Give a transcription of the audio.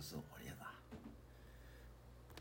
的生活。